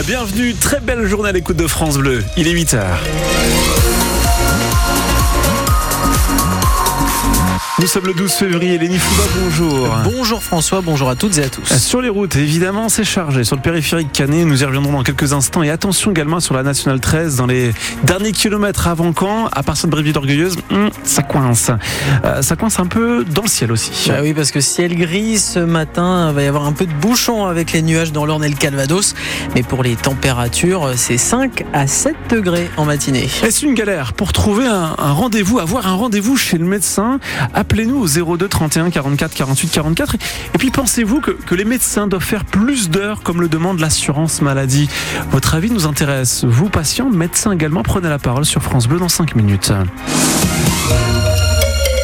Bienvenue, très belle journée à l'écoute de France Bleu. Il est 8h. Nous sommes le 12 février, Léni Fouba, bonjour. Bonjour François, bonjour à toutes et à tous. Sur les routes, évidemment, c'est chargé. Sur le périphérique Canet, nous y reviendrons dans quelques instants. Et attention également sur la Nationale 13, dans les derniers kilomètres avant Caen, à partir de Bréville d'Orgueilleuse, hum, ça coince. Euh, ça coince un peu dans le ciel aussi. Bah oui, parce que ciel gris ce matin, il va y avoir un peu de bouchon avec les nuages dans l'Orne et le Calvados. Mais pour les températures, c'est 5 à 7 degrés en matinée. Est-ce une galère pour trouver un, un rendez-vous, avoir un rendez-vous chez le médecin Appelez-nous au 02 31 44 48 44. Et puis pensez-vous que, les médecins doivent faire plus d'heures comme le demande l'assurance maladie? Votre avis nous intéresse. Vous, patients, médecins également, prenez la parole sur France Bleu dans 5 minutes.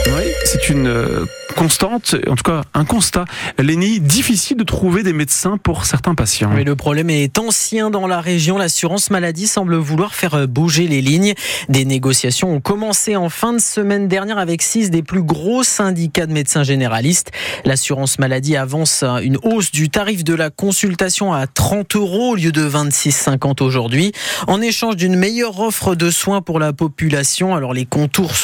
Oui, c'est une euh, constante, en tout cas un constat. Lénie, difficile de trouver des médecins pour certains patients. Mais le problème est ancien dans la région. L'assurance maladie semble vouloir faire bouger les lignes. Des négociations ont commencé en fin de semaine dernière avec six des plus gros syndicats de médecins généralistes. L'assurance maladie avance une hausse du tarif de la consultation à 30 euros au lieu de 26,50 aujourd'hui, en échange d'une meilleure offre de soins pour la population. Alors les contours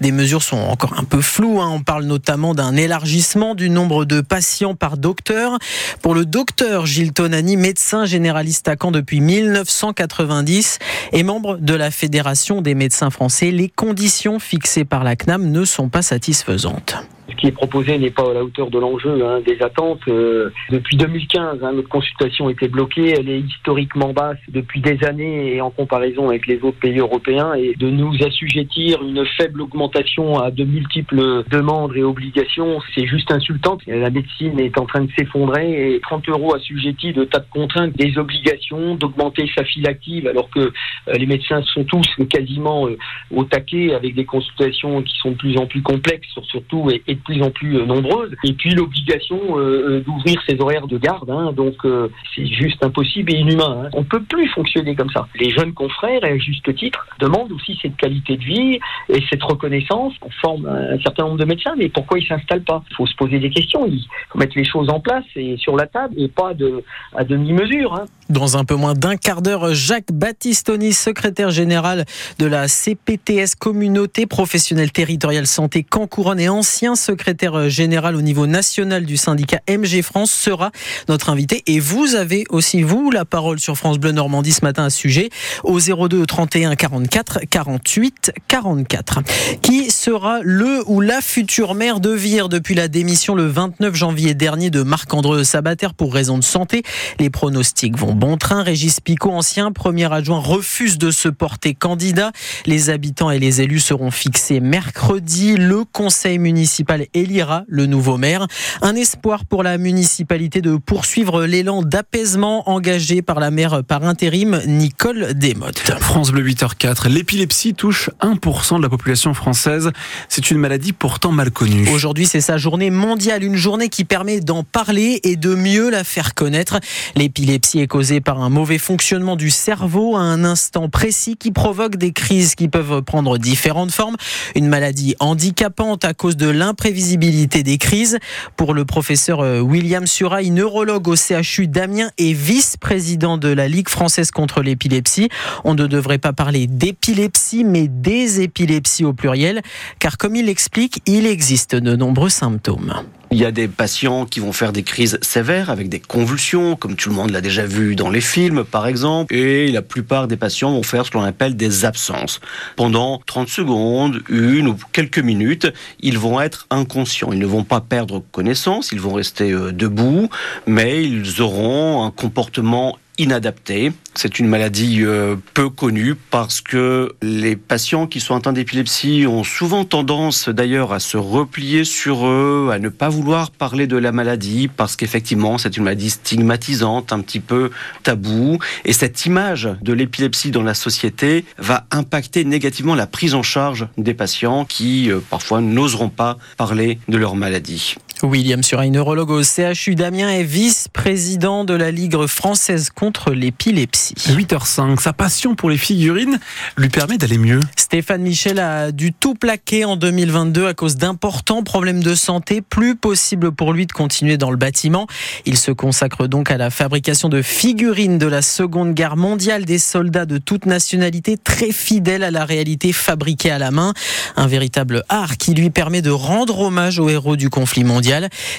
des mesures sont encore un peu flous. Hein. On parle notamment d'un élargissement du nombre de patients par docteur. Pour le docteur Gilles Tonani, médecin généraliste à Caen depuis 1990 et membre de la Fédération des médecins français, les conditions fixées par la CNAM ne sont pas satisfaisantes ce qui est proposé n'est pas à la hauteur de l'enjeu, hein, des attentes. Euh, depuis 2015, hein, notre consultation était bloquée, elle est historiquement basse depuis des années et en comparaison avec les autres pays européens. Et de nous assujettir une faible augmentation à de multiples demandes et obligations, c'est juste insultant. La médecine est en train de s'effondrer et 30 euros assujettis de tas de contraintes, des obligations, d'augmenter sa file active alors que euh, les médecins sont tous quasiment euh, au taquet avec des consultations qui sont de plus en plus complexes surtout et, et de plus en plus euh, nombreuses. Et puis l'obligation euh, d'ouvrir ses horaires de garde. Hein, donc euh, c'est juste impossible et inhumain. Hein. On peut plus fonctionner comme ça. Les jeunes confrères, à juste titre, demandent aussi cette qualité de vie et cette reconnaissance. On forme un certain nombre de médecins, mais pourquoi ils s'installent pas? Il faut se poser des questions. Il faut mettre les choses en place et sur la table et pas de, à demi-mesure. Hein. Dans un peu moins d'un quart d'heure, Jacques Battistoni, secrétaire général de la CPTS Communauté professionnelle territoriale santé Cancouronne et ancien secrétaire général au niveau national du syndicat MG France, sera notre invité. Et vous avez aussi, vous, la parole sur France Bleu Normandie ce matin à ce sujet, au 02 31 44 48 44. Qui sera le ou la future maire de Vire depuis la démission le 29 janvier dernier de Marc-André Sabater pour raison de santé? Les pronostics vont bon train. Régis Picot, ancien premier adjoint, refuse de se porter candidat. Les habitants et les élus seront fixés mercredi. Le conseil municipal élira le nouveau maire. Un espoir pour la municipalité de poursuivre l'élan d'apaisement engagé par la maire par intérim Nicole Desmottes. France Bleu 8h04. L'épilepsie touche 1% de la population française. C'est une maladie pourtant mal connue. Aujourd'hui, c'est sa journée mondiale, une journée qui permet d'en parler et de mieux la faire connaître. L'épilepsie est causée par un mauvais fonctionnement du cerveau à un instant précis qui provoque des crises qui peuvent prendre différentes formes. Une maladie handicapante à cause de l'imprévisibilité des crises. Pour le professeur euh, William Suraï, neurologue au CHU d'Amiens et vice-président de la Ligue française contre l'épilepsie, on ne devrait pas parler d'épilepsie mais des épilepsies au pluriel car comme il l'explique, il existe de nombreux symptômes. Il y a des patients qui vont faire des crises sévères avec des convulsions, comme tout le monde l'a déjà vu dans les films par exemple, et la plupart des patients vont faire ce qu'on appelle des absences. Pendant 30 secondes, une ou quelques minutes, ils vont être inconscients. Ils ne vont pas perdre connaissance, ils vont rester euh, debout, mais ils auront un comportement inadapté. C'est une maladie euh, peu connue parce que les patients qui sont atteints d'épilepsie ont souvent tendance d'ailleurs à se replier sur eux, à ne pas vouloir parler de la maladie parce qu'effectivement c'est une maladie stigmatisante, un petit peu tabou. Et cette image de l'épilepsie dans la société va impacter négativement la prise en charge des patients qui euh, parfois n'oseront pas parler de leur maladie. William Surin, neurologue au CHU d'Amiens est vice-président de la Ligue française contre l'épilepsie. 8h05, sa passion pour les figurines lui permet d'aller mieux. Stéphane Michel a dû tout plaquer en 2022 à cause d'importants problèmes de santé. Plus possible pour lui de continuer dans le bâtiment. Il se consacre donc à la fabrication de figurines de la Seconde Guerre mondiale des soldats de toute nationalité très fidèles à la réalité fabriquée à la main. Un véritable art qui lui permet de rendre hommage aux héros du conflit mondial.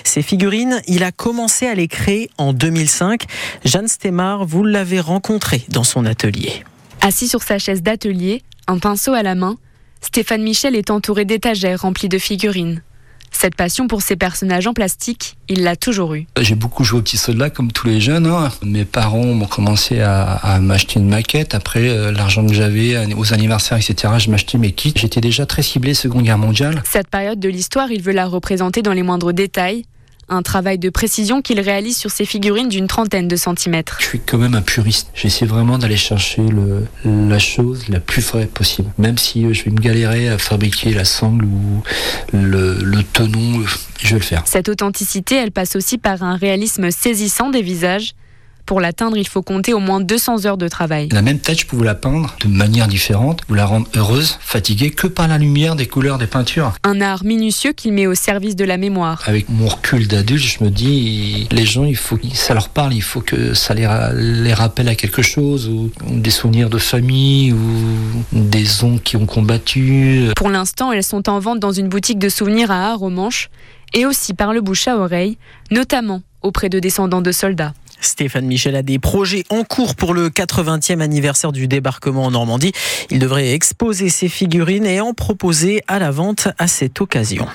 Ces figurines, il a commencé à les créer en 2005. Jeanne Stemar, vous l'avez rencontré dans son atelier. Assis sur sa chaise d'atelier, un pinceau à la main, Stéphane Michel est entouré d'étagères remplies de figurines. Cette passion pour ces personnages en plastique, il l'a toujours eu. J'ai beaucoup joué au petit soldat comme tous les jeunes. Hein. Mes parents m'ont commencé à, m'acheter une maquette. Après, euh, l'argent que j'avais euh, aux anniversaires, etc., je m'achetais mes kits. J'étais déjà très ciblé Seconde Guerre mondiale. Cette période de l'histoire, il veut la représenter dans les moindres détails un travail de précision qu'il réalise sur ses figurines d'une trentaine de centimètres. Je suis quand même un puriste. J'essaie vraiment d'aller chercher le, la chose la plus vraie possible. Même si euh, je vais me galérer à fabriquer la sangle ou le, le tenon, euh, je vais le faire. Cette authenticité, elle passe aussi par un réalisme saisissant des visages pour l'atteindre, il faut compter au moins 200 heures de travail. La même tête, je peux vous la peindre de manière différente, vous la rendre heureuse, fatiguée, que par la lumière des couleurs des peintures. Un art minutieux qu'il met au service de la mémoire. Avec mon recul d'adulte, je me dis, les gens, il faut que ça leur parle, il faut que ça les, les rappelle à quelque chose, ou des souvenirs de famille, ou des oncles qui ont combattu. Pour l'instant, elles sont en vente dans une boutique de souvenirs à Arromanches, et aussi par le bouche à oreille, notamment auprès de descendants de soldats. Stéphane Michel a des projets en cours pour le 80e anniversaire du débarquement en Normandie. Il devrait exposer ses figurines et en proposer à la vente à cette occasion.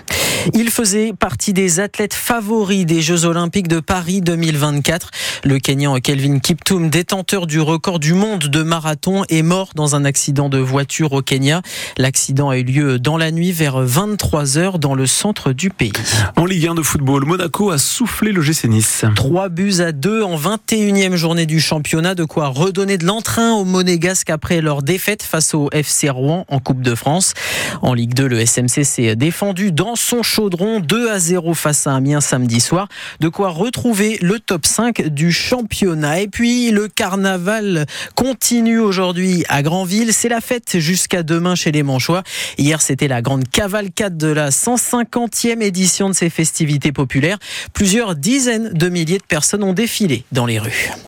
Il faisait partie des athlètes favoris des Jeux Olympiques de Paris 2024. Le Kenyan Kelvin Kiptoum, détenteur du record du monde de marathon, est mort dans un accident de voiture au Kenya. L'accident a eu lieu dans la nuit vers 23 heures dans le centre du pays. En Ligue 1 de football, Monaco a soufflé le GC Nice. Trois buts à deux en 21e journée du championnat, de quoi redonner de l'entrain aux Monégasques après leur défaite face au FC Rouen en Coupe de France. En Ligue 2, le SMC s'est défendu dans son chaudron 2 à 0 face à Amiens samedi soir. De quoi retrouver le top 5 du championnat. Et puis le carnaval continue aujourd'hui à Granville. C'est la fête jusqu'à demain chez les Manchois. Hier, c'était la grande cavalcade de la 150e édition de ces festivités populaires. Plusieurs dizaines de milliers de personnes ont défilé dans les rues.